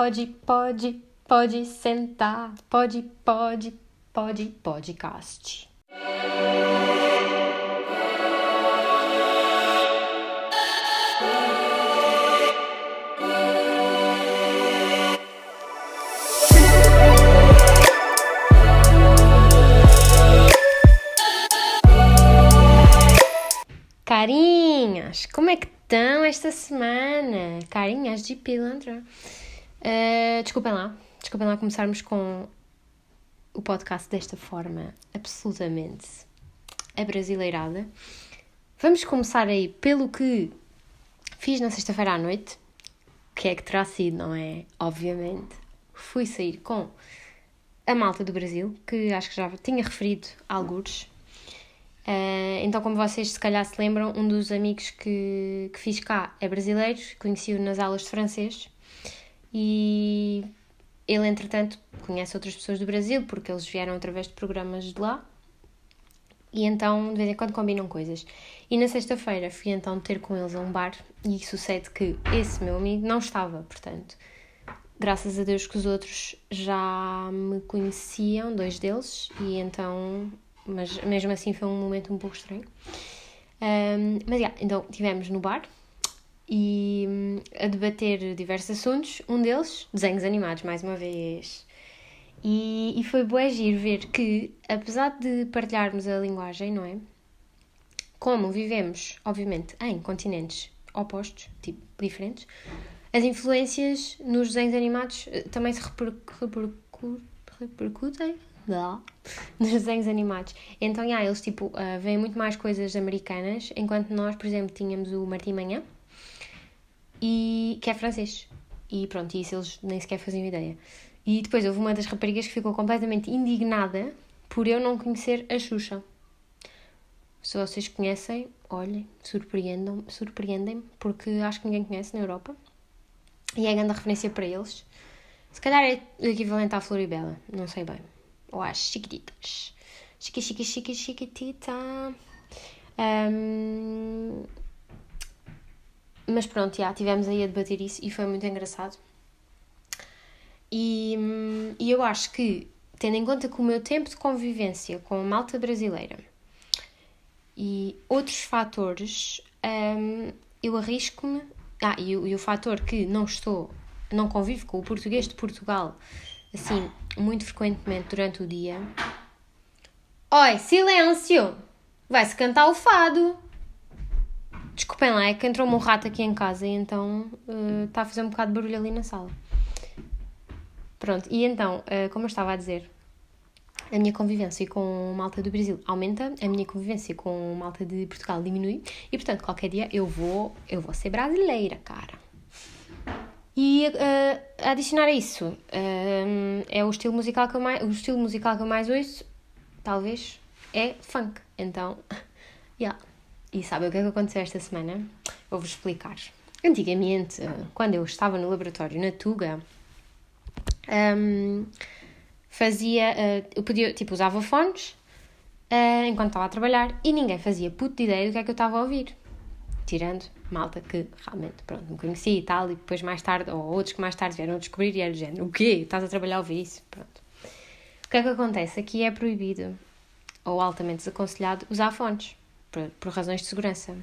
pode, pode, pode sentar, pode, pode, pode, podcast. Carinhas, como é que estão esta semana? Carinhas de pilantra. Uh, desculpem lá, desculpem lá começarmos com o podcast desta forma absolutamente abrasileirada. Vamos começar aí pelo que fiz na sexta-feira à noite, que é que terá sido, não é? Obviamente, fui sair com a malta do Brasil, que acho que já tinha referido alguns. Uh, então, como vocês se calhar se lembram, um dos amigos que, que fiz cá é brasileiro, conheci-o nas aulas de francês e ele, entretanto, conhece outras pessoas do Brasil porque eles vieram através de programas de lá e então de vez em quando combinam coisas. E na sexta-feira fui então ter com eles a um bar e sucede que esse meu amigo não estava, portanto, graças a Deus que os outros já me conheciam, dois deles, e então mas mesmo assim foi um momento um pouco estranho. Um, mas, yeah, então, estivemos no bar e um, a debater diversos assuntos, um deles, desenhos animados, mais uma vez. E, e foi bué giro ver que, apesar de partilharmos a linguagem, não é? Como vivemos, obviamente, em continentes opostos, tipo, diferentes, as influências nos desenhos animados eh, também se repercutem lá, nos desenhos animados. Então, yeah, eles tipo, uh, veem muito mais coisas americanas, enquanto nós, por exemplo, tínhamos o Martim Manhã, e, que é francês. E pronto, isso eles nem sequer faziam ideia. E depois houve uma das raparigas que ficou completamente indignada por eu não conhecer a Xuxa. Se vocês conhecem, olhem, surpreendam-me, surpreendem porque acho que ninguém conhece na Europa. E é grande referência para eles. Se calhar é o equivalente à Floribela, não sei bem ou às chiquititas. Chiqui, chiqui, chiqui, chiquitita. Um, mas pronto, já tivemos aí a debater isso e foi muito engraçado. E, e eu acho que, tendo em conta que o meu tempo de convivência com a malta brasileira e outros fatores, um, eu arrisco-me. Ah, e, e o fator que não estou, não convivo com o português de Portugal assim, muito frequentemente durante o dia. Oi, silêncio! Vai-se cantar o fado! Desculpem lá, é que entrou-me um rato aqui em casa e então está uh, a fazer um bocado de barulho ali na sala. Pronto, e então, uh, como eu estava a dizer, a minha convivência com malta do Brasil aumenta, a minha convivência com malta de Portugal diminui e, portanto, qualquer dia eu vou, eu vou ser brasileira, cara. E uh, adicionar a isso, uh, é o estilo musical que eu mais, o estilo musical que eu mais ouço, talvez, é funk. Então, yeah. E sabe o que é que aconteceu esta semana? Vou-vos explicar. Antigamente, uh, quando eu estava no laboratório na Tuga, um, fazia, eu podia, tipo, usava fones enquanto estava a trabalhar e ninguém fazia puta ideia do que é que eu estava a ouvir tirando malta que realmente, pronto, me conhecia e tal, e depois mais tarde, ou outros que mais tarde vieram descobrir e era do género, o quê? Estás a trabalhar a ouvir isso? Pronto. O que é que acontece? Aqui é proibido, ou altamente desaconselhado, usar fones, por, por razões de segurança.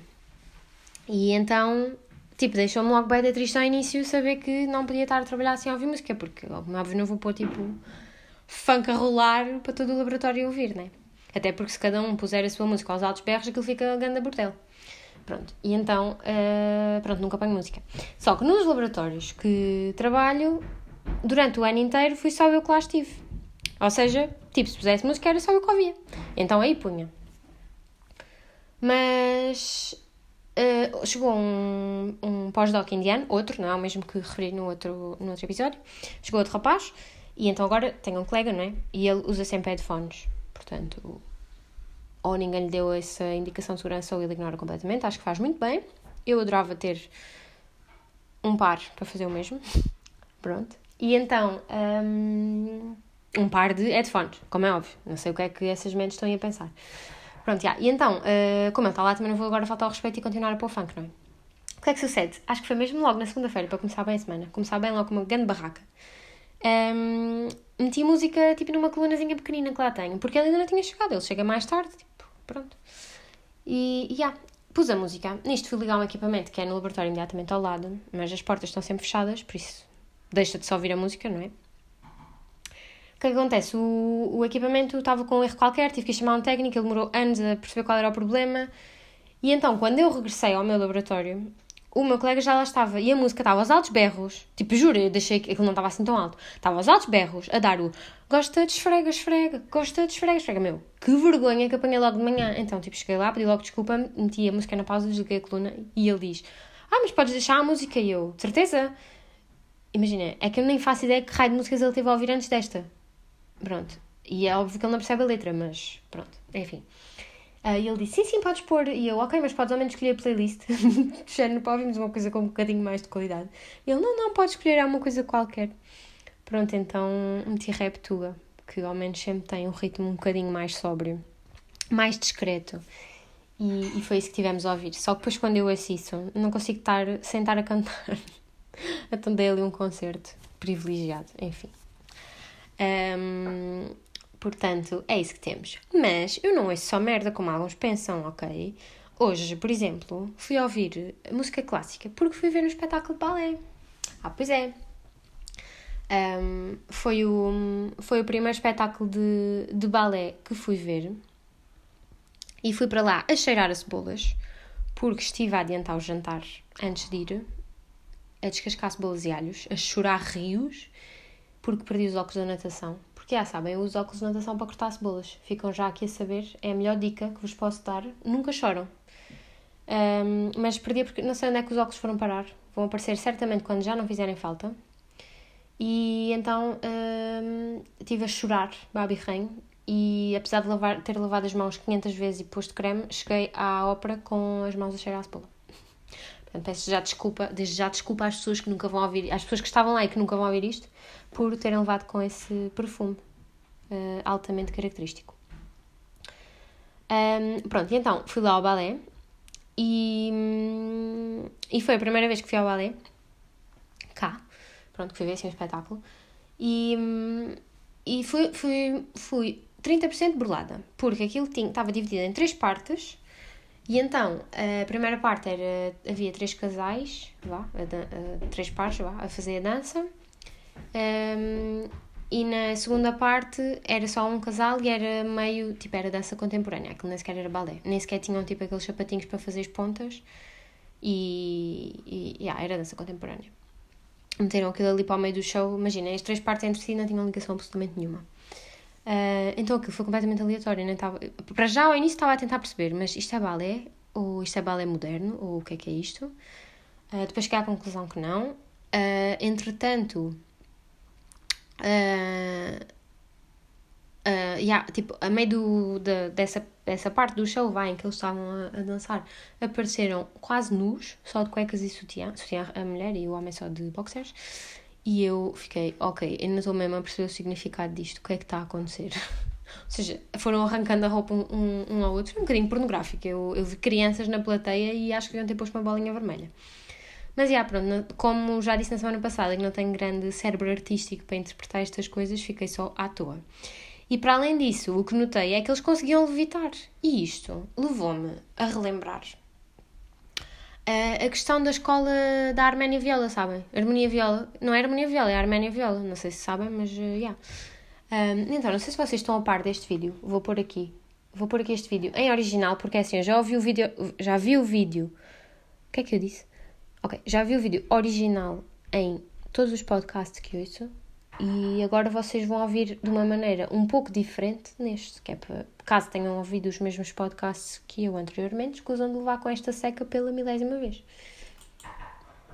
E então, tipo, deixou-me logo bem da triste ao início saber que não podia estar a trabalhar a ouvir música, porque, óbvio, não vou pôr, tipo, funk a rolar para todo o laboratório ouvir, né? Até porque se cada um puser a sua música aos altos berros, aquilo fica ganda bordel. Pronto, e então, uh, pronto, nunca apanho música. Só que nos laboratórios que trabalho, durante o ano inteiro, fui só eu que lá estive. Ou seja, tipo, se pusesse música era só eu que ouvia. Então aí punha. Mas uh, chegou um, um pós-doc indiano, outro, não é o mesmo que referi no outro, no outro episódio. Chegou outro rapaz, e então agora tenho um colega, não é? E ele usa sempre headphones. Portanto, ou ninguém lhe deu essa indicação de segurança ou ele ignora completamente. Acho que faz muito bem. Eu adorava ter um par para fazer o mesmo. Pronto. E então, um, um par de headphones, como é óbvio. Não sei o que é que essas mentes estão aí a pensar. Pronto, já. E então, uh, como ele está lá, também não vou agora faltar ao respeito e continuar a pôr funk, não é? O que é que sucede? Acho que foi mesmo logo na segunda-feira, para começar bem a semana. Começar bem logo com uma grande barraca. Um, meti música tipo numa colunazinha pequenina que lá tenho, porque ele ainda não tinha chegado, ele chega mais tarde, tipo, pronto. E, e yeah, pus a música. Nisto fui ligar um equipamento que é no laboratório imediatamente ao lado, mas as portas estão sempre fechadas, por isso deixa de só ouvir a música, não é? O que, acontece? O, o equipamento estava com um erro qualquer, tive que chamar um técnico, ele demorou anos a perceber qual era o problema. E então, quando eu regressei ao meu laboratório, o meu colega já lá estava e a música estava aos altos berros. Tipo, juro, eu deixei que aquilo não estava assim tão alto. Estava aos altos berros a dar o gosta de esfrega, esfrega, gosta de esfrega, esfrega. Meu, que vergonha que apanhei logo de manhã. Então, tipo, cheguei lá, pedi logo desculpa, meti a música na pausa, desliguei a coluna e ele diz: Ah, mas podes deixar a música e eu, certeza? Imagina, é que eu nem faço ideia que raio de músicas ele teve a ouvir antes desta. Pronto. E é óbvio que ele não percebe a letra, mas pronto, enfim. Uh, ele disse: Sim, sim, podes pôr. E eu, ok, mas podes ao menos escolher a playlist. de género, para ouvirmos uma coisa com um bocadinho mais de qualidade. E ele: Não, não, podes escolher alguma coisa qualquer. Pronto, então meti rap tuga, que ao menos sempre tem um ritmo um bocadinho mais sóbrio, mais discreto. E, e foi isso que tivemos a ouvir. Só que depois, quando eu assisto, não consigo estar, sentar a cantar. então dei ali um concerto privilegiado, enfim. Um, portanto, é isso que temos. Mas eu não ouço só merda como alguns pensam, ok? Hoje, por exemplo, fui ouvir música clássica porque fui ver um espetáculo de balé. Ah, pois é. Um, foi, o, foi o primeiro espetáculo de, de balé que fui ver. E fui para lá a cheirar as cebolas porque estive a adiantar o jantar antes de ir, a descascar cebolas e alhos, a chorar rios porque perdi os óculos da natação. Porque já sabem, uso óculos de natação para cortar cebolas. Ficam já aqui a saber, é a melhor dica que vos posso dar. Nunca choram. Um, mas perdi porque não sei onde é que os óculos foram parar. Vão aparecer certamente quando já não fizerem falta. E então um, estive a chorar, babi rain, e apesar de lavar, ter lavado as mãos 500 vezes e posto creme, cheguei à ópera com as mãos a cheirar a cebola. Portanto, peço já desculpa, desde já desculpa às pessoas que nunca vão ouvir, às pessoas que estavam lá e que nunca vão ouvir isto, por terem levado com esse perfume uh, altamente característico. Um, pronto, e então fui lá ao balé e, e foi a primeira vez que fui ao balé cá, pronto, que fui ver assim um espetáculo e, e fui, fui, fui 30% burlada, porque aquilo estava dividido em três partes e então, a primeira parte era, havia três casais, vá, a, a, três pares, vá, a fazer a dança. Um, e na segunda parte era só um casal e era meio, tipo, era dança contemporânea, aquilo nem sequer era balé. Nem sequer tinham, tipo, aqueles sapatinhos para fazer as pontas. E, e yeah, era dança contemporânea. Meteram aquilo ali para o meio do show. Imagina, as três partes entre si não tinham ligação absolutamente nenhuma. Uh, então aquilo foi completamente aleatório. Tava... Para já ao início estava a tentar perceber, mas isto é balé? Ou isto é balé moderno? Ou o que é que é isto? Uh, depois cheguei à conclusão que não. Uh, entretanto, uh, yeah, tipo, a meio do, de, dessa, dessa parte do show vai, em que eles estavam a, a, dançar, apareceram quase nus, só de cuecas e sutiã, sutiã a mulher e o homem só de boxers. E eu fiquei, ok, não estou mesmo a perceber o significado disto, o que é que está a acontecer? Ou seja, foram arrancando a roupa um, um, ao outro, um bocadinho pornográfico. Eu, eu vi crianças na plateia e acho que deviam ter posto uma bolinha vermelha. Mas, já, pronto, como já disse na semana passada, que não tenho grande cérebro artístico para interpretar estas coisas, fiquei só à toa. E para além disso, o que notei é que eles conseguiam levitar. E isto levou-me a relembrar a questão da escola da Arménia Viola, sabem? Harmonia Viola. Não é Harmonia Viola, é Arménia Viola. Não sei se sabem, mas já. Uh, yeah. um, então, não sei se vocês estão a par deste vídeo. Vou pôr aqui. Vou pôr aqui este vídeo em original, porque assim, eu já ouvi o vídeo. Já vi o vídeo. O que é que eu disse? Ok, já vi o vídeo original em todos os podcasts que ouço e agora vocês vão ouvir de uma maneira um pouco diferente neste, que é para, caso tenham ouvido os mesmos podcasts que eu anteriormente, escusam de levar com esta seca pela milésima vez.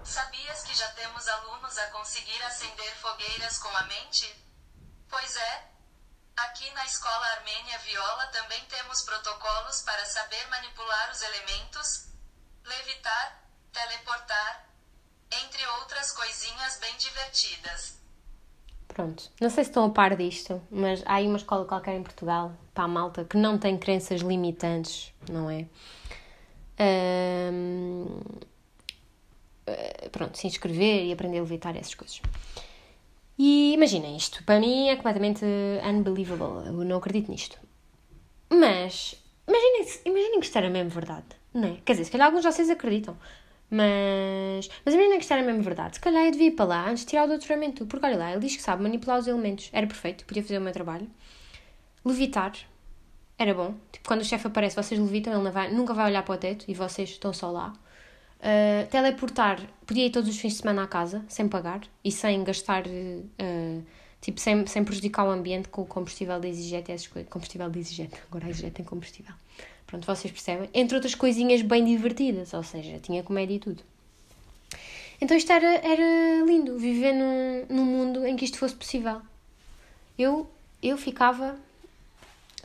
Sabias que já temos alunos a conseguir acender fogueiras com a mente? Pois é. Aqui na escola Armênia Viola também temos protocolos para saber manipular os elementos, levitar, teleportar, entre outras coisinhas bem divertidas. Pronto, não sei se estão a par disto, mas há aí uma escola qualquer em Portugal, para a malta, que não tem crenças limitantes, não é? Uh, pronto, se inscrever e aprender a levitar essas coisas. E imaginem isto, para mim é completamente unbelievable, eu não acredito nisto. Mas, imaginem, imaginem que isto era mesmo verdade, não é? Quer dizer, se calhar alguns de vocês acreditam, mas, mas imaginem que isto era mesmo verdade. Se calhar eu devia ir para lá antes de tirar o doutoramento, porque olha lá, ele diz que sabe manipular os elementos, era perfeito, podia fazer o meu trabalho. Levitar, era bom. Tipo, quando o chefe aparece, vocês levitam, ele vai, nunca vai olhar para o teto e vocês estão só lá. Uh, teleportar, podia ir todos os fins de semana à casa, sem pagar e sem gastar, uh, tipo, sem, sem prejudicar o ambiente com o combustível da EasyJet e essas coisas. Combustível da EasyJet, agora a EasyJet tem combustível. Pronto, vocês percebem? Entre outras coisinhas bem divertidas, ou seja, tinha comédia e tudo. Então isto era, era lindo, viver num, num mundo em que isto fosse possível. Eu, eu ficava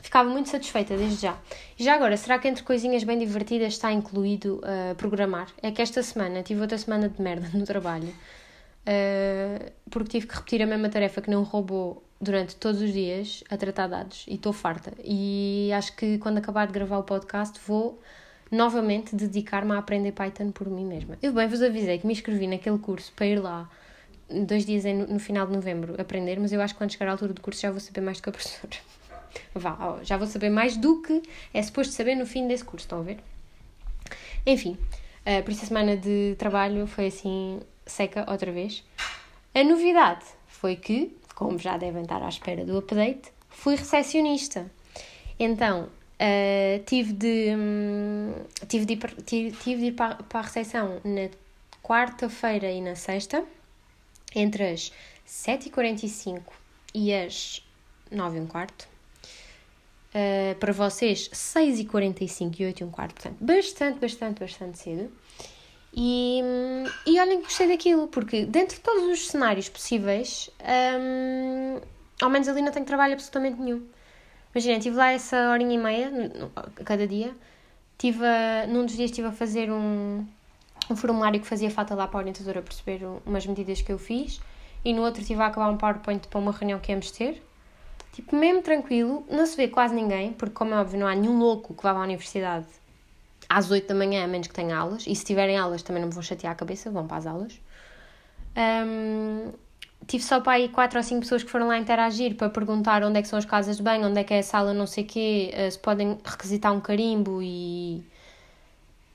ficava muito satisfeita desde já. Já agora, será que entre coisinhas bem divertidas está incluído uh, programar? É que esta semana tive outra semana de merda no trabalho, uh, porque tive que repetir a mesma tarefa que não roubou durante todos os dias a tratar dados e estou farta. E acho que quando acabar de gravar o podcast vou novamente dedicar-me a aprender Python por mim mesma. Eu bem vos avisei que me inscrevi naquele curso para ir lá dois dias no final de novembro aprender, mas eu acho que quando chegar à altura do curso já vou saber mais do que a professora. Vá, já vou saber mais do que é suposto saber no fim desse curso, estão a ver? Enfim, por isso a semana de trabalho foi assim seca outra vez. A novidade foi que, como já devem estar à espera do update, fui recepcionista. Então, uh, tive, de, um, tive, de ir, tive, tive de ir para, para a recepção na quarta-feira e na sexta, entre as 7h45 e as 9 h quarto. Uh, para vocês, 6h45 e 8 h quarto, portanto, bastante, bastante, bastante cedo. E, e olhem que gostei daquilo, porque dentro de todos os cenários possíveis, um, ao menos ali não tenho trabalho absolutamente nenhum. Imaginem, tive lá essa horinha e meia, cada dia. Tive a, num dos dias estive a fazer um, um formulário que fazia falta lá para a orientadora perceber umas medidas que eu fiz. E no outro estive a acabar um PowerPoint para uma reunião que íamos ter. Tipo, mesmo tranquilo, não se vê quase ninguém, porque, como é óbvio, não há nenhum louco que vá à universidade às 8 da manhã, a menos que tenha aulas, e se tiverem aulas também não me vão chatear a cabeça, vão para as aulas. Um, tive só para aí 4 ou 5 pessoas que foram lá interagir para perguntar onde é que são as casas de banho, onde é que é a sala, não sei o quê, eh, se podem requisitar um carimbo e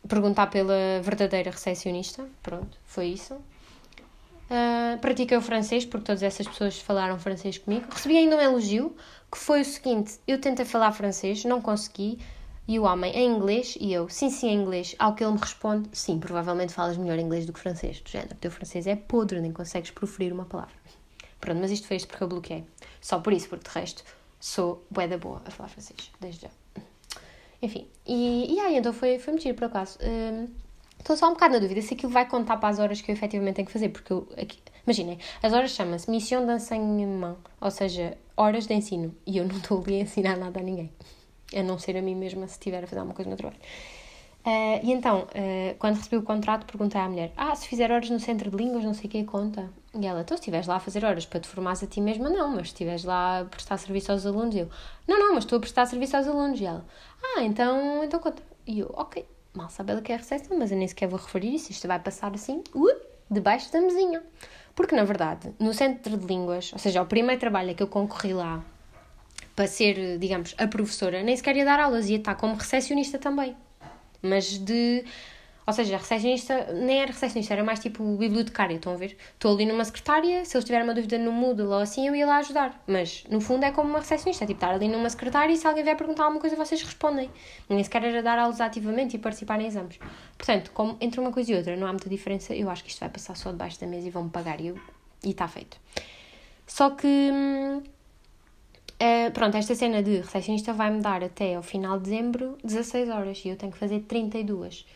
perguntar pela verdadeira recepcionista. Pronto, foi isso. Uh, pratiquei o francês, porque todas essas pessoas falaram francês comigo. Recebi ainda um elogio, que foi o seguinte: eu tentei falar francês, não consegui, e o homem em inglês, e eu, sim, sim, em inglês, ao que ele me responde: sim, provavelmente falas melhor inglês do que francês. Do género, o teu francês é podre, nem consegues proferir uma palavra. Pronto, mas isto foi isto porque eu bloqueei. Só por isso, porque de resto sou bué da boa a falar francês, desde já. Enfim, e, e aí então foi, foi mentira por acaso. Uh, Estou só um bocado na dúvida se aquilo vai contar para as horas que eu efetivamente tenho que fazer, porque eu, aqui, imaginem, as horas chamam-se missão de enseignement, ou seja, horas de ensino, e eu não estou ali a ensinar nada a ninguém, a não ser a mim mesma se estiver a fazer alguma coisa no trabalho. Uh, e então, uh, quando recebi o contrato, perguntei à mulher: Ah, se fizer horas no centro de línguas, não sei o que conta. E ela: Então, se estiveres lá a fazer horas para te formares a ti mesma, não, mas se estiveres lá a prestar serviço aos alunos, eu: Não, não, mas estou a prestar serviço aos alunos. E ela: Ah, então, então conta. E eu: Ok mal sabe ela que é a recepção, mas eu nem sequer vou referir isso, isto vai passar assim, uh, debaixo da mesinha. Porque, na verdade, no centro de línguas, ou seja, o primeiro trabalho que eu concorri lá para ser, digamos, a professora, nem sequer ia dar aulas, ia estar como recepcionista também. Mas de ou seja, a recepcionista nem era recepcionista, era mais tipo bibliotecária, estão a ver? Estou ali numa secretária, se eles tiverem uma dúvida no Moodle ou assim, eu ia lá ajudar. Mas, no fundo, é como uma recepcionista, é tipo estar ali numa secretária e se alguém vier perguntar alguma coisa, vocês respondem. Nem sequer era dar aulas ativamente e participar em exames. Portanto, como entre uma coisa e outra não há muita diferença, eu acho que isto vai passar só debaixo da mesa e vão-me pagar e está feito. Só que... Hum, Uh, pronto, esta cena de recepcionista vai-me dar até ao final de dezembro 16 horas e eu tenho que fazer 32.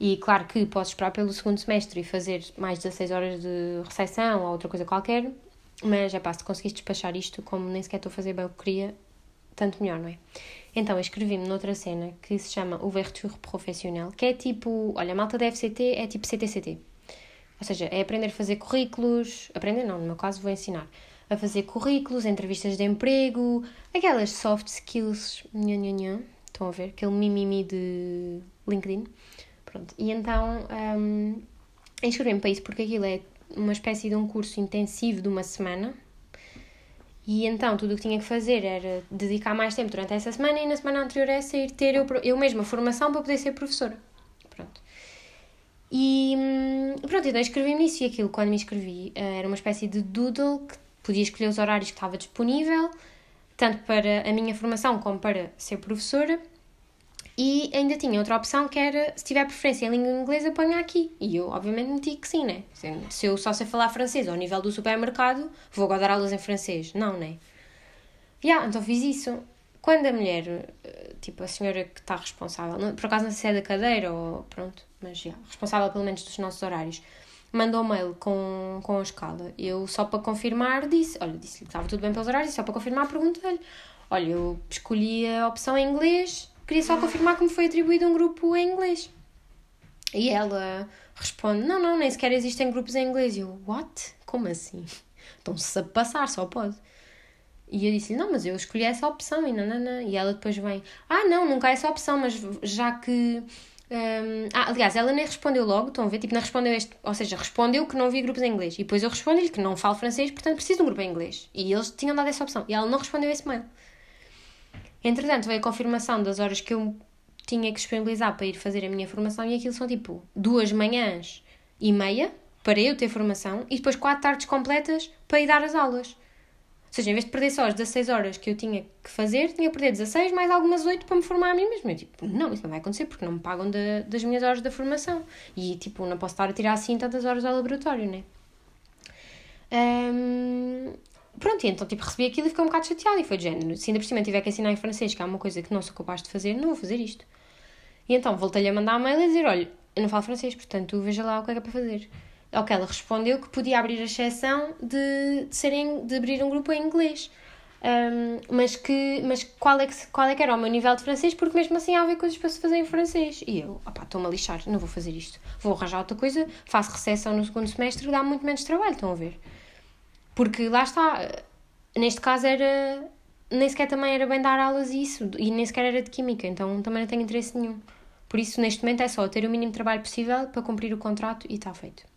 E claro que posso esperar pelo segundo semestre e fazer mais 16 horas de recepção ou outra coisa qualquer, mas é pá, se conseguiste despachar isto, como nem sequer estou a fazer bem o que queria, tanto melhor, não é? Então, escrevi-me noutra cena que se chama Ouverture Professionnel, que é tipo, olha, a malta da FCT é tipo CTCT. Ou seja, é aprender a fazer currículos, aprender não, no meu caso vou ensinar, a fazer currículos, entrevistas de emprego, aquelas soft skills, nha, nha, estão a ver? Aquele mimimi de LinkedIn. Pronto, e então um, inscrevi-me para isso porque aquilo é uma espécie de um curso intensivo de uma semana. E então tudo o que tinha que fazer era dedicar mais tempo durante essa semana e na semana anterior a essa ir ter eu, eu mesma formação para poder ser professora. Pronto. E hum, pronto, então inscrevi-me nisso e aquilo, quando me inscrevi, eh, era uma espécie de doodle que podia escolher os horários que estava disponível, tanto para a minha formação como para ser professora. E ainda tinha outra opção que era, se tiver preferência em língua inglesa, ponha aqui. E eu, obviamente, meti que sim, né? Se eu só sei falar francês ao nível do supermercado, vou agora dar aulas em francês. Não, né? Yeah, então fiz isso. Quando a mulher, eh, tipo a senhora que está responsável, por acaso não sei se é da cadeira ou pronto, mas yeah, responsável pelo menos dos nossos horários, mandou um mail com, com a escala. Eu, só para confirmar, disse: Olha, disse-lhe que estava tudo bem pelos horários, só para confirmar, perguntei-lhe: Olha, eu escolhi a opção em inglês Queria só confirmar que me foi atribuído um grupo em inglês. E ela responde: Não, não, nem sequer existem grupos em inglês. E eu: What? Como assim? Estão-se a passar, só pode. E eu disse-lhe: Não, mas eu escolhi essa opção e nanana. E ela depois vem: Ah, não, nunca há essa opção, mas já que. Um, ah, aliás, ela nem respondeu logo, estão a ver? Tipo, não respondeu este. Ou seja, respondeu que não havia grupos em inglês. E depois eu respondi-lhe que não falo francês, portanto preciso de um grupo em inglês. E eles tinham dado essa opção. E ela não respondeu esse mail. Entretanto, veio a confirmação das horas que eu tinha que disponibilizar para ir fazer a minha formação e aquilo são tipo duas manhãs e meia para eu ter formação e depois quatro tardes completas para ir dar as aulas. Seja, em vez de perder só as 16 horas que eu tinha que fazer, tinha que perder 16 mais algumas 8 para me formar a mim mesma. Eu, tipo, não, isso não vai acontecer porque não me pagam de, das minhas horas da formação. E, tipo, não posso estar a tirar assim tantas horas ao laboratório, né? Um, Pronto, e então tipo, recebi aquilo e fiquei um bocado chateada e foi de género. Se ainda por cima tiver que ensinar em francês, que é uma coisa que não sou capaz de fazer, não vou fazer isto. E então voltei-lhe a mandar uma mail e dizer: olha, eu não falo francês, portanto veja lá o que é que é para fazer. Ao que ela respondeu que podia abrir a exceção de, de, serem, de abrir um grupo em inglês. Um, mas que, mas qual, é que, qual é que era o meu nível de francês? Porque mesmo assim havia coisas para se fazer em francês. E eu, opá, estou-me a lixar, não vou fazer isto. Vou arranjar outra coisa, faço recessão no segundo semestre, dá muito menos trabalho, estão a ver? Porque lá está, neste caso era. Nem sequer também era bem dar aulas e isso, e nem sequer era de química, então também não tenho interesse nenhum. Por isso, neste momento, é só ter o mínimo trabalho possível para cumprir o contrato e está feito.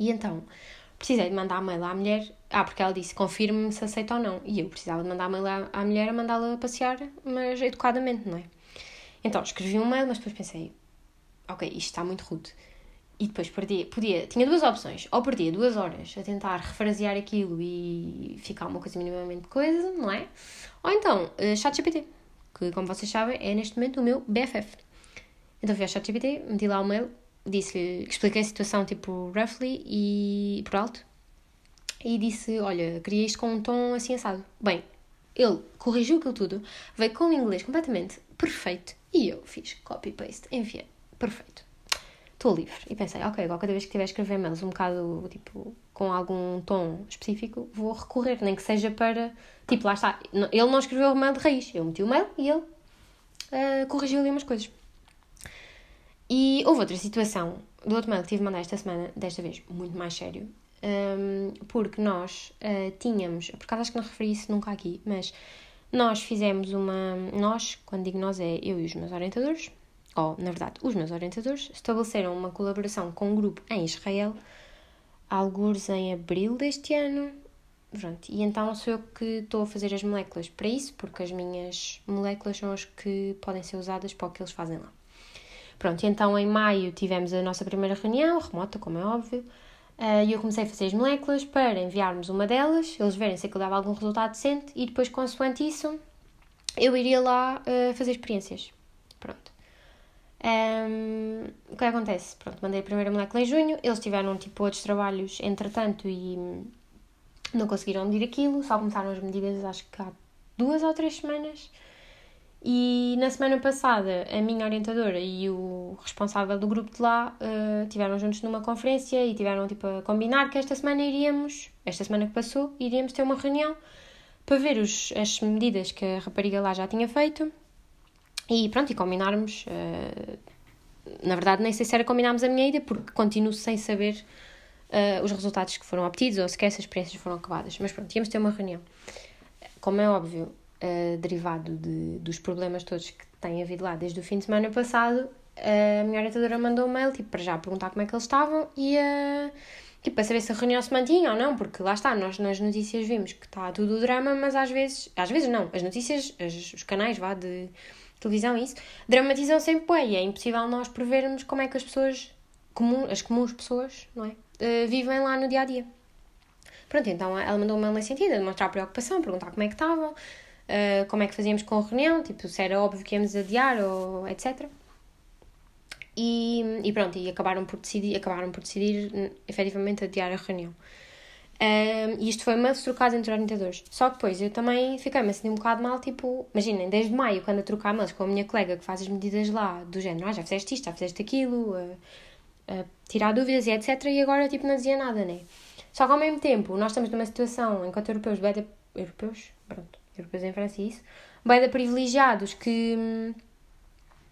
E então, precisei de mandar mail à mulher. Ah, porque ela disse confirme-me se aceita ou não. E eu precisava de mandar mail à, à mulher a mandá-la passear, mas educadamente, não é? Então, escrevi um mail, mas depois pensei: ok, isto está muito rude e depois perdia, podia, tinha duas opções, ou perdia duas horas a tentar refrasear aquilo e ficar uma coisa minimamente coisa, não é? Ou então, uh, ChatGPT, que como vocês sabem é neste momento o meu BFF. Então fui ao ChatGPT, meti lá o mail, disse expliquei a situação tipo roughly e por alto, e disse, olha, queria isto com um tom assim assado. Bem, ele corrigiu aquilo tudo, veio com o inglês completamente perfeito, e eu fiz copy-paste, enviei, perfeito estou livre. E pensei, ok, agora cada vez que tiver a escrever mails um bocado, tipo, com algum tom específico, vou recorrer, nem que seja para, tipo, lá está, ele não escreveu o mail de raiz, eu meti o mail e ele uh, corrigiu ali umas coisas. E houve outra situação do outro mail que tive de mandar esta semana, desta vez muito mais sério, um, porque nós uh, tínhamos, por acaso acho que não referi isso nunca aqui, mas nós fizemos uma, nós, quando digo nós é eu e os meus orientadores, ou na verdade os meus orientadores, estabeleceram uma colaboração com um grupo em Israel, alguns em abril deste ano. Pronto, e então sou eu que estou a fazer as moléculas para isso, porque as minhas moléculas são as que podem ser usadas para o que eles fazem lá. Pronto, então em maio tivemos a nossa primeira reunião, remota, como é óbvio, eh, e eu comecei a fazer as moléculas para enviarmos uma delas, eles verem se aquilo dava algum resultado decente, e depois, consoante isso, eu iria lá uh, fazer experiências. Pronto. Um, o que acontece? Pronto, mandei a primeira molécula em junho, eles tiveram tipo outros trabalhos entretanto e não conseguiram medir aquilo, só começaram as medidas acho que há duas ou três semanas. E na semana passada, a minha orientadora e o responsável do grupo de lá uh, tiveram juntos numa conferência e tiveram tipo a combinar que esta semana iríamos, esta semana que passou, iríamos ter uma reunião para ver os, as medidas que a rapariga lá já tinha feito e pronto, e combinarmos. Uh, na verdade, nem sei se era combinarmos a minha ida, porque continuo sem saber uh, os resultados que foram obtidos ou sequer se as experiências foram acabadas. Mas pronto, íamos ter uma reunião. Como é óbvio, uh, derivado de, dos problemas todos que têm havido lá desde o fim de semana passado, a minha orientadora mandou um mail, tipo, para já perguntar como é que eles estavam e uh, tipo, para saber se a reunião se mantinha ou não, porque lá está, nós nas notícias vimos que está tudo o drama, mas às vezes, às vezes não, as notícias, as, os canais, vá, de televisão isso, dramatizam sempre, e é impossível nós prevermos como é que as pessoas, comum, as comuns pessoas, não é, uh, vivem lá no dia-a-dia. -dia. Pronto, então ela mandou um mail nesse sentido, de mostrar preocupação, perguntar como é que estavam, uh, como é que fazíamos com a reunião, tipo, se era óbvio que íamos adiar ou etc. E, e pronto, e acabaram por decidir, acabaram por decidir efetivamente adiar a reunião. Um, e isto foi mails trocados entre orientadores. Só que depois eu também fiquei-me assim um bocado mal, tipo, imaginem, desde maio, quando a trocar mails com a minha colega que faz as medidas lá, do género, ah, já fizeste isto, já fizeste aquilo, uh, uh, tirar dúvidas e etc. E agora, tipo, não dizia nada, né? Só que ao mesmo tempo, nós estamos numa situação, enquanto europeus, bem europeus, pronto, europeus em França isso, bem de privilegiados que, hum,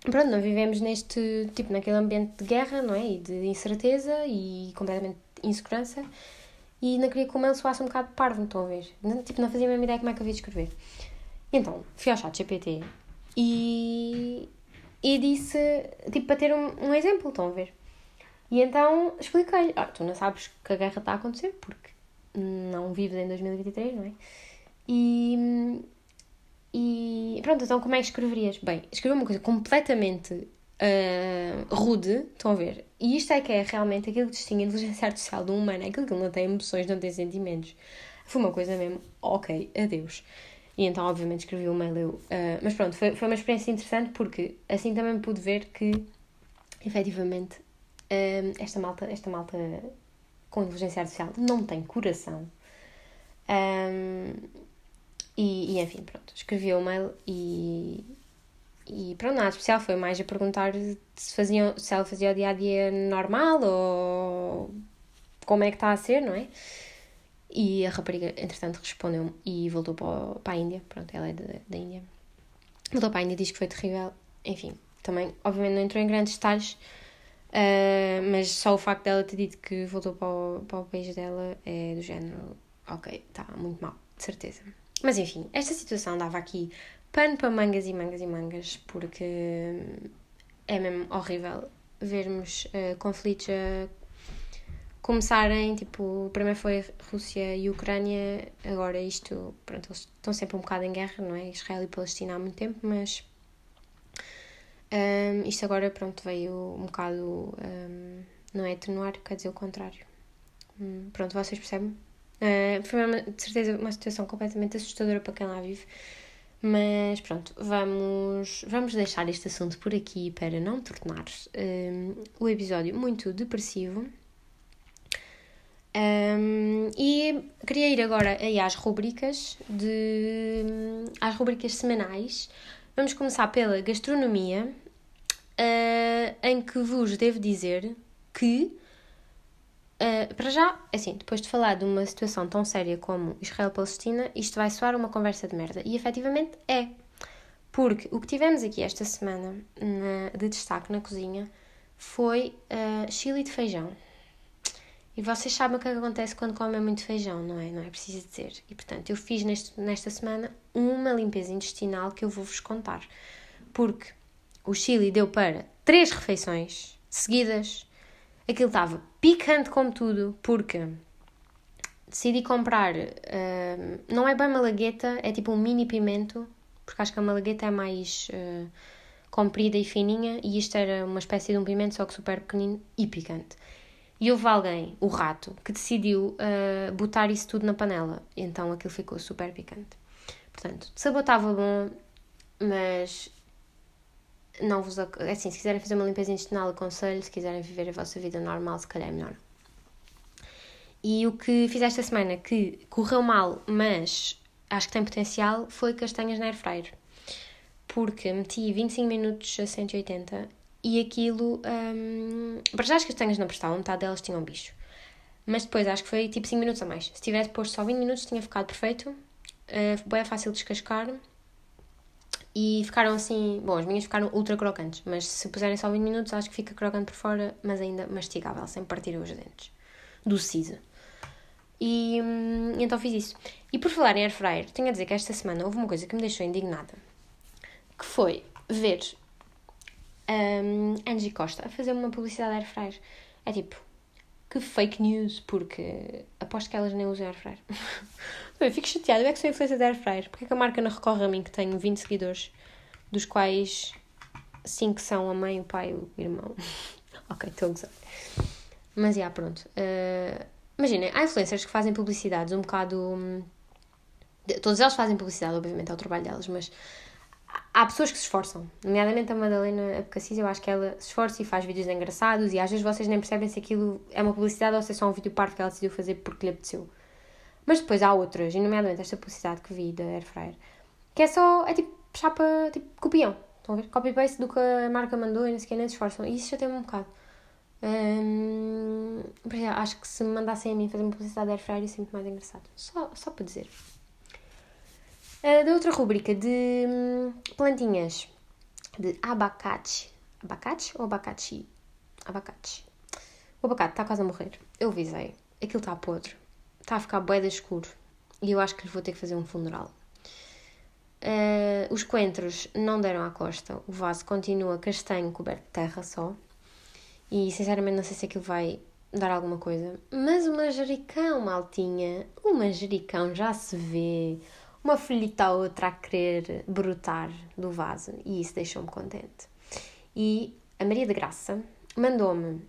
pronto, não vivemos neste, tipo, naquele ambiente de guerra, não é? E de incerteza e completamente insegurança. E não queria que o mail soasse um bocado parvo, estão a ver? Não, tipo, não fazia a mesma ideia como é que eu havia de escrever. Então, fui ao chat GPT e, e disse, tipo, para ter um, um exemplo, estão a ver? E então expliquei-lhe: ah, tu não sabes que a guerra está a acontecer porque não vives em 2023, não é? E, e pronto, então como é que escreverias? Bem, escrevi uma coisa completamente uh, rude, estão a ver? E isto é que é realmente aquilo que distingue a inteligência artificial do humano, é aquilo que não tem emoções, não tem sentimentos. Foi uma coisa mesmo, ok, adeus. E então, obviamente, escrevi um mail eu. Uh, mas pronto, foi, foi uma experiência interessante porque assim também pude ver que, efetivamente, um, esta malta, esta malta com inteligência artificial não tem coração. Um, e, e, enfim, pronto, escrevi o mail e, e pronto, nada especial, foi mais a perguntar se, faziam, se ela fazia o dia a dia normal ou como é que está a ser, não é? E a rapariga, entretanto, respondeu-me e voltou para, para a Índia. Pronto, ela é da, da Índia. Voltou para a Índia, diz que foi terrível. Enfim, também, obviamente, não entrou em grandes detalhes, Uh, mas só o facto dela ter dito que voltou para o, para o país dela é do género, ok, está muito mal, de certeza. Mas enfim, esta situação dava aqui pano para mangas e mangas e mangas, porque é mesmo horrível vermos uh, conflitos a começarem, tipo, primeiro foi Rússia e Ucrânia, agora isto, pronto, eles estão sempre um bocado em guerra, não é? Israel e Palestina há muito tempo, mas um, isto agora, pronto, veio um bocado, um, não é atenuar, quer dizer o contrário. Um, pronto, vocês percebem? Uh, foi uma, de certeza uma situação completamente assustadora para quem lá vive. Mas pronto, vamos, vamos deixar este assunto por aqui para não tornar um, o episódio muito depressivo. Um, e queria ir agora aí às rubricas de às rubricas semanais Vamos começar pela gastronomia, uh, em que vos devo dizer que, uh, para já, assim, depois de falar de uma situação tão séria como Israel-Palestina, isto vai soar uma conversa de merda. E efetivamente é. Porque o que tivemos aqui esta semana na, de destaque na cozinha foi uh, chili de feijão. E vocês sabem o que, é que acontece quando comem muito feijão, não é? Não é preciso dizer. E portanto, eu fiz neste, nesta semana uma limpeza intestinal que eu vou-vos contar. Porque o chili deu para três refeições seguidas. Aquilo estava picante como tudo, porque decidi comprar. Uh, não é bem malagueta, é tipo um mini pimento, porque acho que a malagueta é mais uh, comprida e fininha, e isto era uma espécie de um pimento, só que super pequenino e picante. E houve alguém, o rato, que decidiu uh, botar isso tudo na panela. Então aquilo ficou super picante. Portanto, sabor estava bom, mas não vos. É assim, se quiserem fazer uma limpeza intestinal, aconselho. Se quiserem viver a vossa vida normal, se calhar é melhor. E o que fiz esta semana que correu mal, mas acho que tem potencial, foi castanhas na air fryer. Porque meti 25 minutos a 180 e aquilo. Um, para já as castanhas não prestavam, metade delas tinham bicho. Mas depois acho que foi tipo 5 minutos a mais. Se tivesse posto só 20 minutos, tinha ficado perfeito. Uh, bem fácil de descascar. E ficaram assim. Bom, as minhas ficaram ultra crocantes. Mas se puserem só 20 minutos, acho que fica crocante por fora, mas ainda mastigável, sem partir os dentes. Do siso. E hum, então fiz isso. E por falar em air fryer, tenho a dizer que esta semana houve uma coisa que me deixou indignada. Que foi ver um, Angie Costa a fazer uma publicidade air fryer. É tipo, que fake news, porque aposto que elas nem usam air fryer. Eu fico chateada, eu é que sou influência de air fryer. Porque é que a marca não recorre a mim, que tenho 20 seguidores, dos quais 5 são a mãe, o pai e o irmão. ok, estou a gozar. Mas, já, yeah, pronto. Uh, Imaginem, há influencers que fazem publicidades um bocado... Hum, todos eles fazem publicidade, obviamente, é o trabalho delas, mas há pessoas que se esforçam, nomeadamente a Madalena Abcacis, eu acho que ela se esforça e faz vídeos engraçados e às vezes vocês nem percebem se aquilo é uma publicidade ou se é só um vídeo parto que ela decidiu fazer porque lhe apeteceu. Mas depois há outras, e nomeadamente esta publicidade que vi da Airfryer, que é só, é tipo chapa, tipo copião, estão a ver? Copy-paste do que a marca mandou e não sei o que, nem se esforçam. E isso já tem um bocado. Hum, acho que se me mandassem a mim fazer uma publicidade da Airfryer ser muito mais engraçado. Só, só para dizer. Uh, da outra rubrica de hum, plantinhas de abacate. Abacate ou abacate? Abacate. O abacate está quase a morrer. Eu visei. Aquilo está podre. Está a ficar bué escuro. E eu acho que lhe vou ter que fazer um funeral. Uh, os coentros não deram à costa. O vaso continua castanho, coberto de terra só. E sinceramente não sei se aquilo vai dar alguma coisa. Mas o manjericão, maltinha. O manjericão já se vê uma folhita a outra a querer brotar do vaso e isso deixou-me contente. E a Maria de Graça mandou-me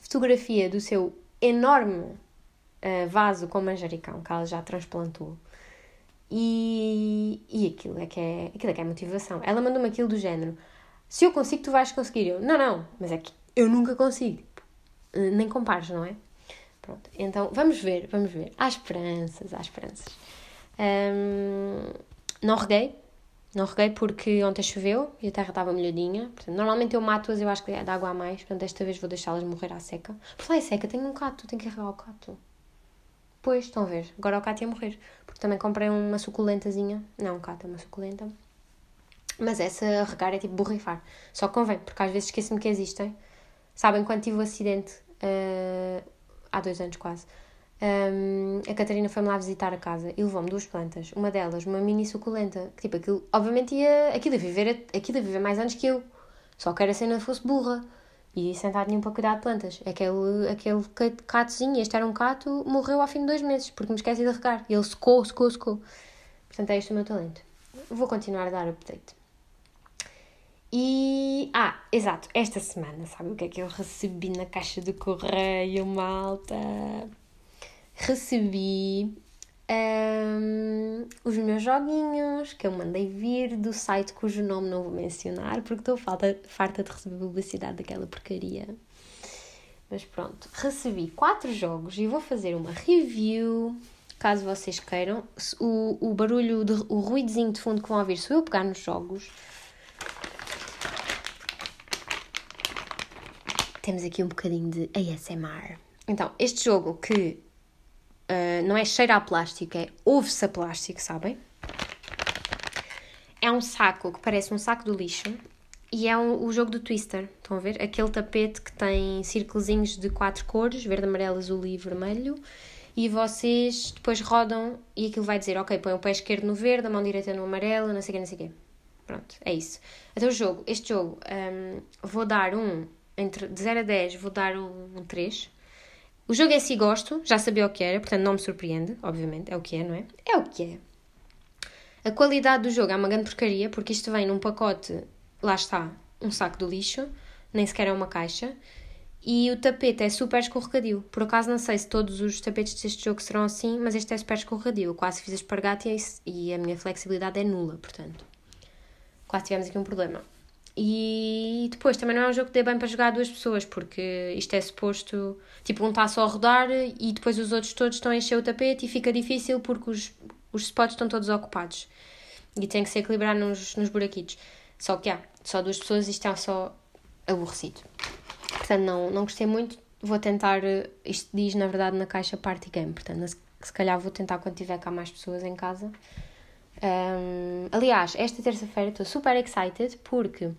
fotografia do seu enorme uh, vaso com manjericão que ela já transplantou. E, e aquilo, é que é, aquilo é que é motivação. Ela mandou-me aquilo do género: se eu consigo, tu vais conseguir. Eu, não, não, mas é que eu nunca consigo. Eh, nem compares, não é? Pronto, então vamos ver, vamos ver. Há esperanças, há esperanças. Um, não reguei, não reguei porque ontem choveu e a terra estava molhadinha. Portanto, normalmente eu mato-as, eu acho que de água a mais. Portanto, desta vez vou deixá-las morrer à seca. Por falar em seca, tenho um cato, tenho que regar o cato. Pois, estão a ver, agora o cato ia morrer. Porque também comprei uma suculentazinha. Não, um cato é uma suculenta. Mas essa regar é tipo borrifar. Só convém, porque às vezes esqueço-me que existem. Sabem quando tive o acidente, uh, há dois anos quase, um, a Catarina foi-me lá visitar a casa e levou-me duas plantas. Uma delas, uma mini suculenta. Que, tipo, aquilo, obviamente ia. Aquilo ia, viver, aquilo ia viver mais anos que eu. Só que era se ainda fosse burra. E sentado nenhum para cuidar de plantas. Aquele, aquele catozinho, este era um cato, morreu ao fim de dois meses, porque me esqueci de regar. Ele secou, secou, secou. Portanto, é este o meu talento. Vou continuar a dar update. E. Ah, exato, esta semana, sabe o que é que eu recebi na caixa do correio, malta? Recebi um, os meus joguinhos que eu mandei vir do site cujo nome não vou mencionar porque estou falta, farta de receber publicidade daquela porcaria. Mas pronto, recebi quatro jogos e vou fazer uma review caso vocês queiram. O, o barulho, de, o ruidozinho de fundo que vão ouvir, se eu pegar nos jogos. Temos aqui um bocadinho de ASMR. Então, este jogo que Uh, não é cheiro a plástico, é ouve-se a plástico, sabem? É um saco que parece um saco do lixo e é um, o jogo do Twister. Estão a ver? Aquele tapete que tem círculozinhos de quatro cores: verde, amarelo, azul e vermelho. E vocês depois rodam e aquilo vai dizer: Ok, põe o pé esquerdo no verde, a mão direita no amarelo, não sei o que, não sei o quê. Pronto, é isso. Então, o jogo, este jogo, um, vou dar um, entre de 0 a 10, vou dar um, um 3 o jogo em si gosto, já sabia o que era, portanto não me surpreende, obviamente, é o que é, não é? É o que é. A qualidade do jogo é uma grande porcaria, porque isto vem num pacote, lá está, um saco do lixo, nem sequer é uma caixa, e o tapete é super escorregadio. Por acaso não sei se todos os tapetes deste jogo serão assim, mas este é super escorregadio. Eu quase fiz a espargata e a minha flexibilidade é nula, portanto. Quase tivemos aqui um problema. E depois também não é um jogo que dê bem para jogar duas pessoas, porque isto é suposto. Tipo, um está só a rodar e depois os outros todos estão a encher o tapete e fica difícil porque os, os spots estão todos ocupados. E tem que se equilibrar nos, nos buraquitos. Só que há, só duas pessoas isto é só aborrecido. Portanto, não, não gostei muito. Vou tentar. Isto diz na verdade na caixa Party Game, portanto, se calhar vou tentar quando tiver cá mais pessoas em casa um, aliás, esta terça-feira estou super excited porque um,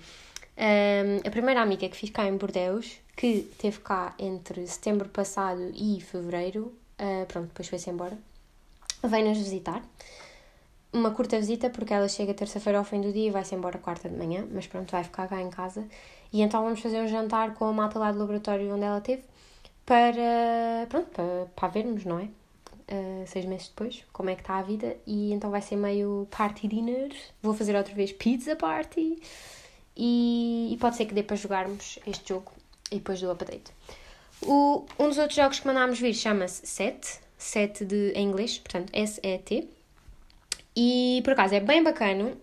a primeira amiga que fiz cá em Bordeus, que teve cá entre setembro passado e fevereiro, uh, pronto, depois foi-se embora, vem-nos visitar. uma curta visita, porque ela chega terça-feira ao fim do dia e vai-se embora quarta de manhã, mas pronto, vai ficar cá em casa. E então vamos fazer um jantar com a malta lá do laboratório onde ela teve, para, pronto, para, para vermos, não é? Uh, seis meses depois, como é que está a vida. E então vai ser meio party dinner. Vou fazer outra vez pizza party. E, e pode ser que dê para jogarmos este jogo e depois do update. O, um dos outros jogos que mandámos vir chama-se Set, Set de, em inglês, portanto S-E-T. E por acaso é bem bacana.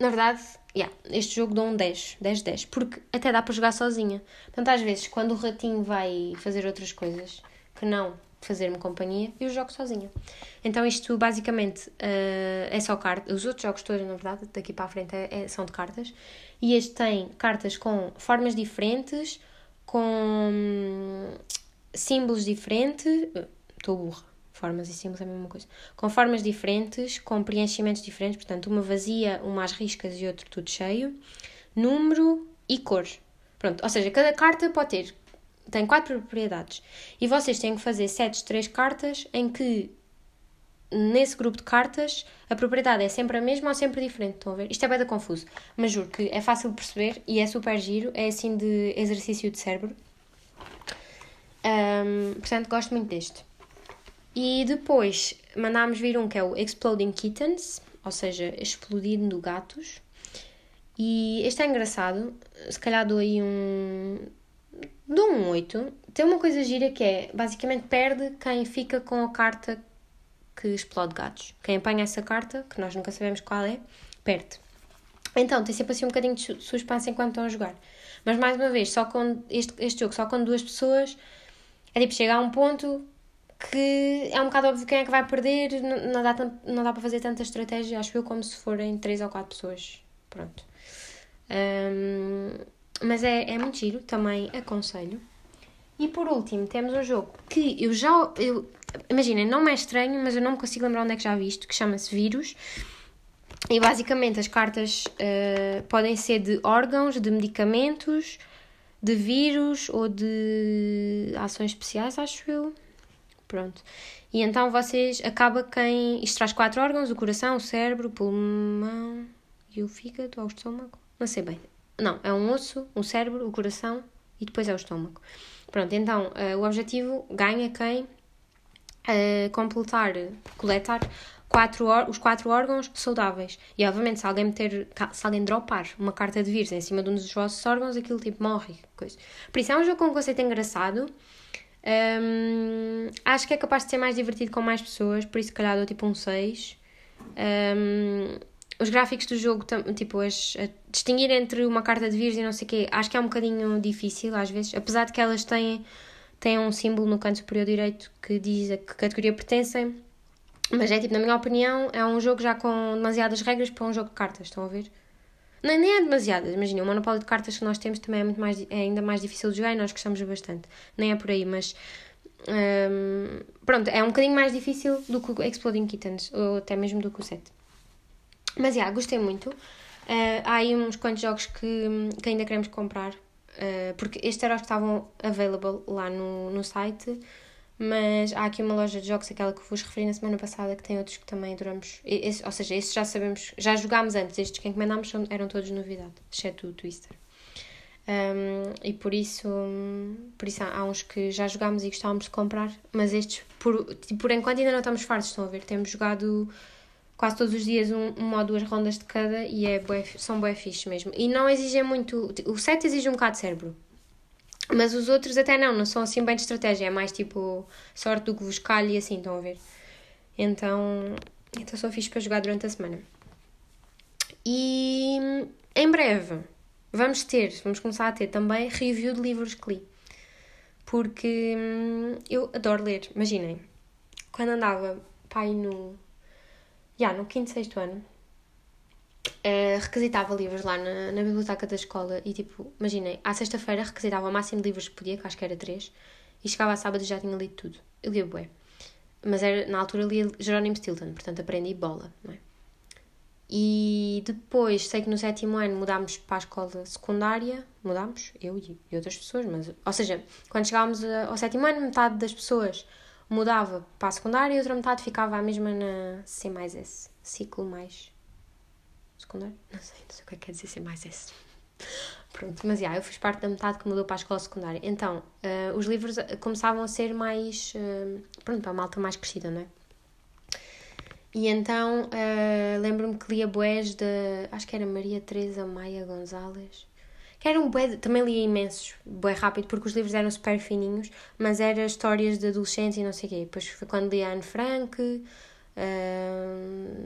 Na verdade, yeah, este jogo dá um 10, 10, 10, porque até dá para jogar sozinha. Portanto, às vezes, quando o ratinho vai fazer outras coisas que não fazer-me companhia, eu jogo sozinha. Então, isto basicamente uh, é só cartas. Os outros jogos todos, na verdade, daqui para a frente é, é, são de cartas. E este tem cartas com formas diferentes, com hum, símbolos diferentes. Estou burra formas e símbolos é a mesma coisa. Com formas diferentes, com preenchimentos diferentes, portanto, uma vazia, uma às riscas e outro tudo cheio, número e cor. Pronto, ou seja, cada carta pode ter, tem quatro propriedades. E vocês têm que fazer sets de três cartas em que nesse grupo de cartas a propriedade é sempre a mesma ou sempre diferente. Estão a ver? Isto é bem confuso, mas juro que é fácil de perceber e é super giro, é assim de exercício de cérebro. Um, portanto, gosto muito deste. E depois mandámos vir um que é o Exploding Kittens, ou seja, explodindo gatos. E este é engraçado, se calhar dou aí um. Dou um 8. Tem uma coisa gira que é, basicamente, perde quem fica com a carta que explode gatos. Quem apanha essa carta, que nós nunca sabemos qual é, perde. Então, tem sempre assim um bocadinho de suspense enquanto estão a jogar. Mas mais uma vez, só com este, este jogo, só com duas pessoas, é tipo, chega a um ponto que é um bocado óbvio quem é que vai perder, não, não, dá, não dá para fazer tanta estratégia, acho eu, como se forem 3 ou 4 pessoas. Pronto. Um, mas é, é muito giro, também aconselho. E por último, temos um jogo que eu já. Eu, Imaginem, não me é estranho, mas eu não me consigo lembrar onde é que já vi isto, que chama-se Vírus. E basicamente as cartas uh, podem ser de órgãos, de medicamentos, de vírus ou de ações especiais, acho eu. Pronto. E então vocês. Acaba quem. Isto traz quatro órgãos: o coração, o cérebro, o pulmão e o fígado ou o estômago. Não sei bem. Não, é um osso, um cérebro, o coração e depois é o estômago. Pronto, então uh, o objetivo ganha quem uh, completar, coletar quatro os quatro órgãos saudáveis. E obviamente, se alguém meter, se alguém dropar uma carta de vírus em cima de um dos vossos órgãos, aquilo tipo morre. Coisa. Por isso é um jogo com um conceito engraçado. Um, acho que é capaz de ser mais divertido com mais pessoas, por isso, se calhar, dou tipo um 6. Um, os gráficos do jogo, tipo, as, distinguir entre uma carta de vírus e não sei o quê, acho que é um bocadinho difícil às vezes, apesar de que elas têm, têm um símbolo no canto superior direito que diz a que categoria pertencem. Mas é tipo, na minha opinião, é um jogo já com demasiadas regras para um jogo de cartas, estão a ver? Nem, nem é demasiadas, imagina, o monopólio de cartas que nós temos também é, muito mais, é ainda mais difícil de jogar e nós gostamos bastante. Nem é por aí, mas. Um, pronto, é um bocadinho mais difícil do que o Exploding Kittens, ou até mesmo do que o 7. Mas, já, yeah, gostei muito. Uh, há aí uns quantos jogos que, que ainda queremos comprar, uh, porque estes eram os que estavam available lá no, no site mas há aqui uma loja de jogos, aquela que vos referi na semana passada, que tem outros que também adoramos. Esse, ou seja, esses já sabemos, já jogámos antes, estes que encomendámos eram todos novidade, exceto o Twister. Um, e por isso, por isso há, há, uns que já jogámos e gostávamos de comprar, mas estes, por, por enquanto, ainda não estamos fartos, estão a ver? Temos jogado quase todos os dias um, uma ou duas rondas de cada e é bué, são bué fixe mesmo. E não exigem muito. O set exige um bocado de cérebro. Mas os outros até não, não são assim bem de estratégia, é mais tipo sorte do que vos calhe e assim, estão a ver? Então, então sou fixe para jogar durante a semana. E em breve vamos ter, vamos começar a ter também review de livros que li. Porque hum, eu adoro ler, imaginem, quando andava pai no. Já, no quinto, sexto ano, uh, requisitava livros lá na, na, biblioteca da escola e, tipo, imaginem, à sexta-feira requisitava o máximo de livros que podia, que acho que era três, e chegava a sábado e já tinha lido tudo. Eu lia bué. Mas era, na altura lia Jerónimo Stilton, portanto aprendi bola, não é? E depois, sei que no sétimo ano mudámos para a escola secundária, mudámos, eu e, outras pessoas, mas, ou seja, quando chegávamos ao sétimo ano, metade das pessoas mudava para a secundária e a outra metade ficava a mesma na C mais S. Ciclo mais. Secundário? Não sei, não sei o que é que quer dizer C mais S. Pronto, mas já, eu fiz parte da metade que mudou para a escola secundária. Então, uh, os livros começavam a ser mais. Uh, pronto, para a malta mais crescida, não é? E então uh, lembro-me que lia boés de. Acho que era Maria Teresa Maia Gonzalez. Que era um bué, também lia imensos, bué rápido, porque os livros eram super fininhos, mas eram histórias de adolescentes e não sei o quê. Depois foi quando li a Anne Frank, uh,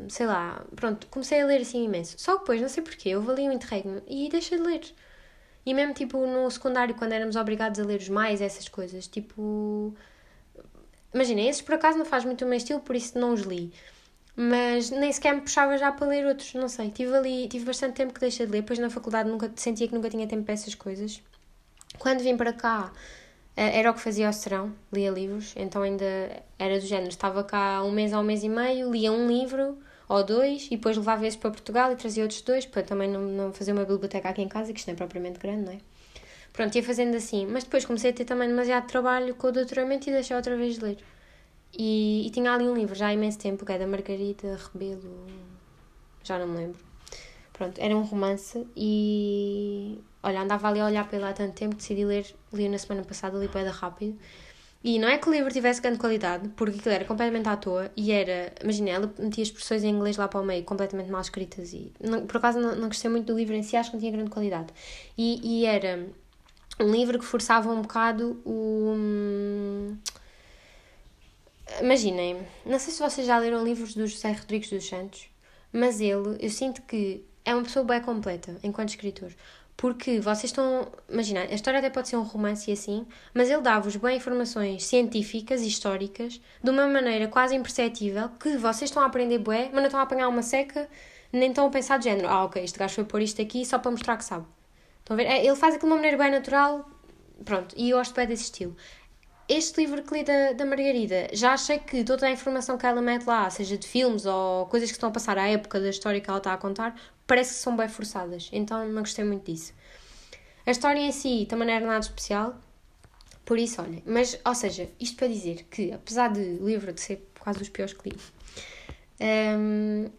sei lá, pronto, comecei a ler assim imenso. Só que depois, não sei porquê, eu ali um interregno e deixei de ler. E mesmo tipo no secundário, quando éramos obrigados a ler os mais, essas coisas, tipo. Imaginem, esses por acaso não faz muito o meu estilo, por isso não os li mas nem sequer me puxava já para ler outros, não sei. Tive ali, tive bastante tempo que deixei de ler, depois na faculdade nunca sentia que nunca tinha tempo para essas coisas. Quando vim para cá, eh, era o que fazia ao serão, lia livros, então ainda era do género, estava cá um mês ou um mês e meio, lia um livro ou dois e depois levava esses para Portugal e trazia outros dois para também não, não fazer uma biblioteca aqui em casa, que isto não é propriamente grande, não é? Pronto, ia fazendo assim, mas depois comecei a ter também demasiado trabalho com o doutoramento e deixei outra vez de ler. E, e tinha ali um livro já há imenso tempo, que é da Margarida Rebelo, já não me lembro. Pronto, era um romance e. Olha, andava ali a olhar para ele há tanto tempo, decidi ler, li na semana passada, li para rápido. E não é que o livro tivesse grande qualidade, porque aquilo era completamente à toa e era, imagina, ela metia expressões em inglês lá para o meio, completamente mal escritas e não, por acaso não, não gostei muito do livro em si, acho que não tinha grande qualidade. E, e era um livro que forçava um bocado o. Hum, Imaginem, não sei se vocês já leram livros do José Rodrigues dos Santos, mas ele, eu sinto que é uma pessoa bem completa enquanto escritor. Porque vocês estão. Imagina, a história até pode ser um romance e assim, mas ele dá-vos bem informações científicas e históricas de uma maneira quase imperceptível que vocês estão a aprender bué, mas não estão a apanhar uma seca, nem estão a pensar de género, ah, ok, este gajo foi pôr isto aqui só para mostrar que sabe. Estão a ver? É, ele faz aquilo de uma maneira bem natural, pronto, e eu gosto bem desse estilo este livro que li da, da Margarida, já achei que toda a informação que ela mete lá, seja de filmes ou coisas que estão a passar à época da história que ela está a contar, parece que são bem forçadas. Então não gostei muito disso. A história em si também não era nada especial, por isso, olha. Mas, ou seja, isto para dizer que, apesar de livro de ser quase dos piores que li, um,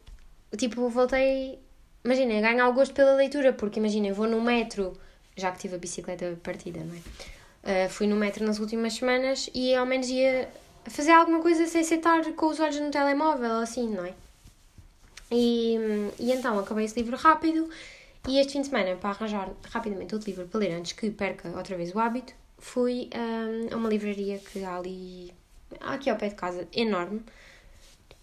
tipo, voltei. Imagina, ganhar o gosto pela leitura, porque imagina, vou no metro, já que tive a bicicleta partida, não é? Uh, fui no metro nas últimas semanas e ao menos ia fazer alguma coisa sem sentar com os olhos no telemóvel, assim, não é? E, e então acabei esse livro rápido e este fim de semana, para arranjar rapidamente outro livro para ler antes que perca outra vez o hábito, fui um, a uma livraria que há ali, aqui ao pé de casa, enorme,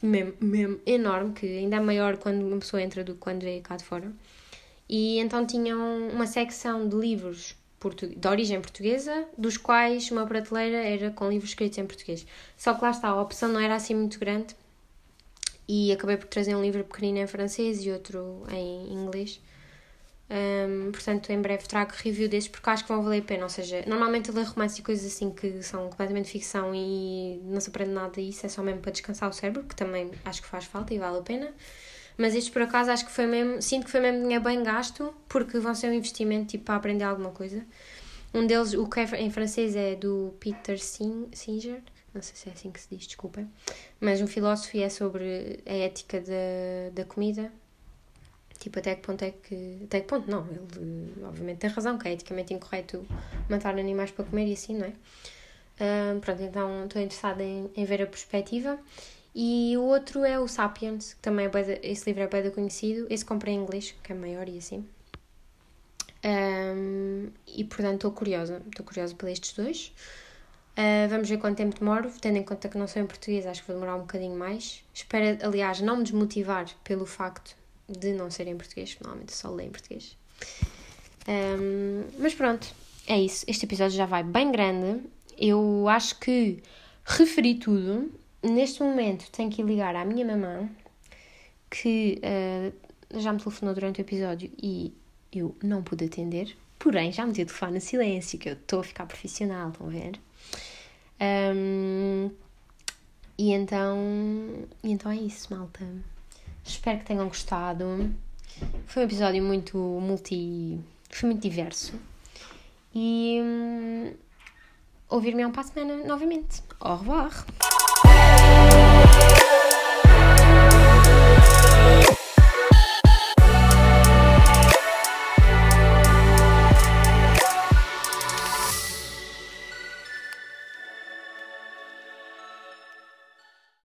mesmo, mesmo enorme, que ainda é maior quando uma pessoa entra do que quando vem cá de fora. E então tinham uma secção de livros de origem portuguesa, dos quais uma prateleira era com livros escritos em português. Só que lá está, a opção não era assim muito grande e acabei por trazer um livro pequenino em francês e outro em inglês. Um, portanto, em breve trago review desses porque acho que vão valer a pena. Ou seja, normalmente eu leio romances e coisas assim que são completamente ficção e não se aprende nada disso, é só mesmo para descansar o cérebro, que também acho que faz falta e vale a pena. Mas estes por acaso acho que foi mesmo, sinto que foi mesmo dinheiro bem gasto, porque vão ser um investimento tipo para aprender alguma coisa. Um deles, o que é em francês é do Peter Singer, não sei se é assim que se diz, desculpem, mas um filósofo e é sobre a ética da, da comida. Tipo, até que ponto é que. Até que ponto, não, ele obviamente tem razão, que é eticamente incorreto matar animais para comer e assim, não é? Uh, pronto, então estou interessada em, em ver a perspectiva. E o outro é o Sapiens, que também é bem, esse livro é bem conhecido. Esse comprei em inglês, que é maior e assim. Um, e portanto estou curiosa, estou curiosa por estes dois. Uh, vamos ver quanto tempo demoro, tendo em conta que não sou em português, acho que vou demorar um bocadinho mais. Espero, aliás, não me desmotivar pelo facto de não ser em português, normalmente só leio em português. Um, mas pronto, é isso. Este episódio já vai bem grande. Eu acho que referi tudo neste momento tenho que ligar à minha mamã, que uh, já me telefonou durante o episódio e eu não pude atender, porém já me deu telefone no silêncio, que eu estou a ficar profissional, estão a ver? Um, e então, e então é isso, malta. Espero que tenham gostado. Foi um episódio muito multi. Foi muito diverso. E, ouvir-me um para a semana novamente. Au revoir!